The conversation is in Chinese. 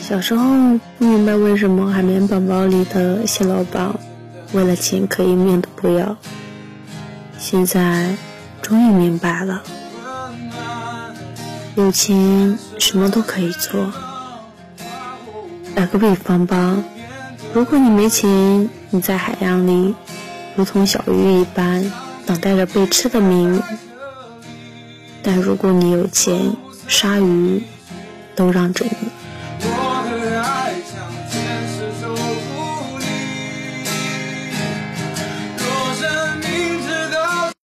小时候不明白为什么海绵宝宝里的蟹老板为了钱可以命都不要，现在终于明白了，有钱什么都可以做。打个比方吧，如果你没钱，你在海洋里如同小鱼一般，等待着被吃的命运；但如果你有钱，鲨鱼都让着你。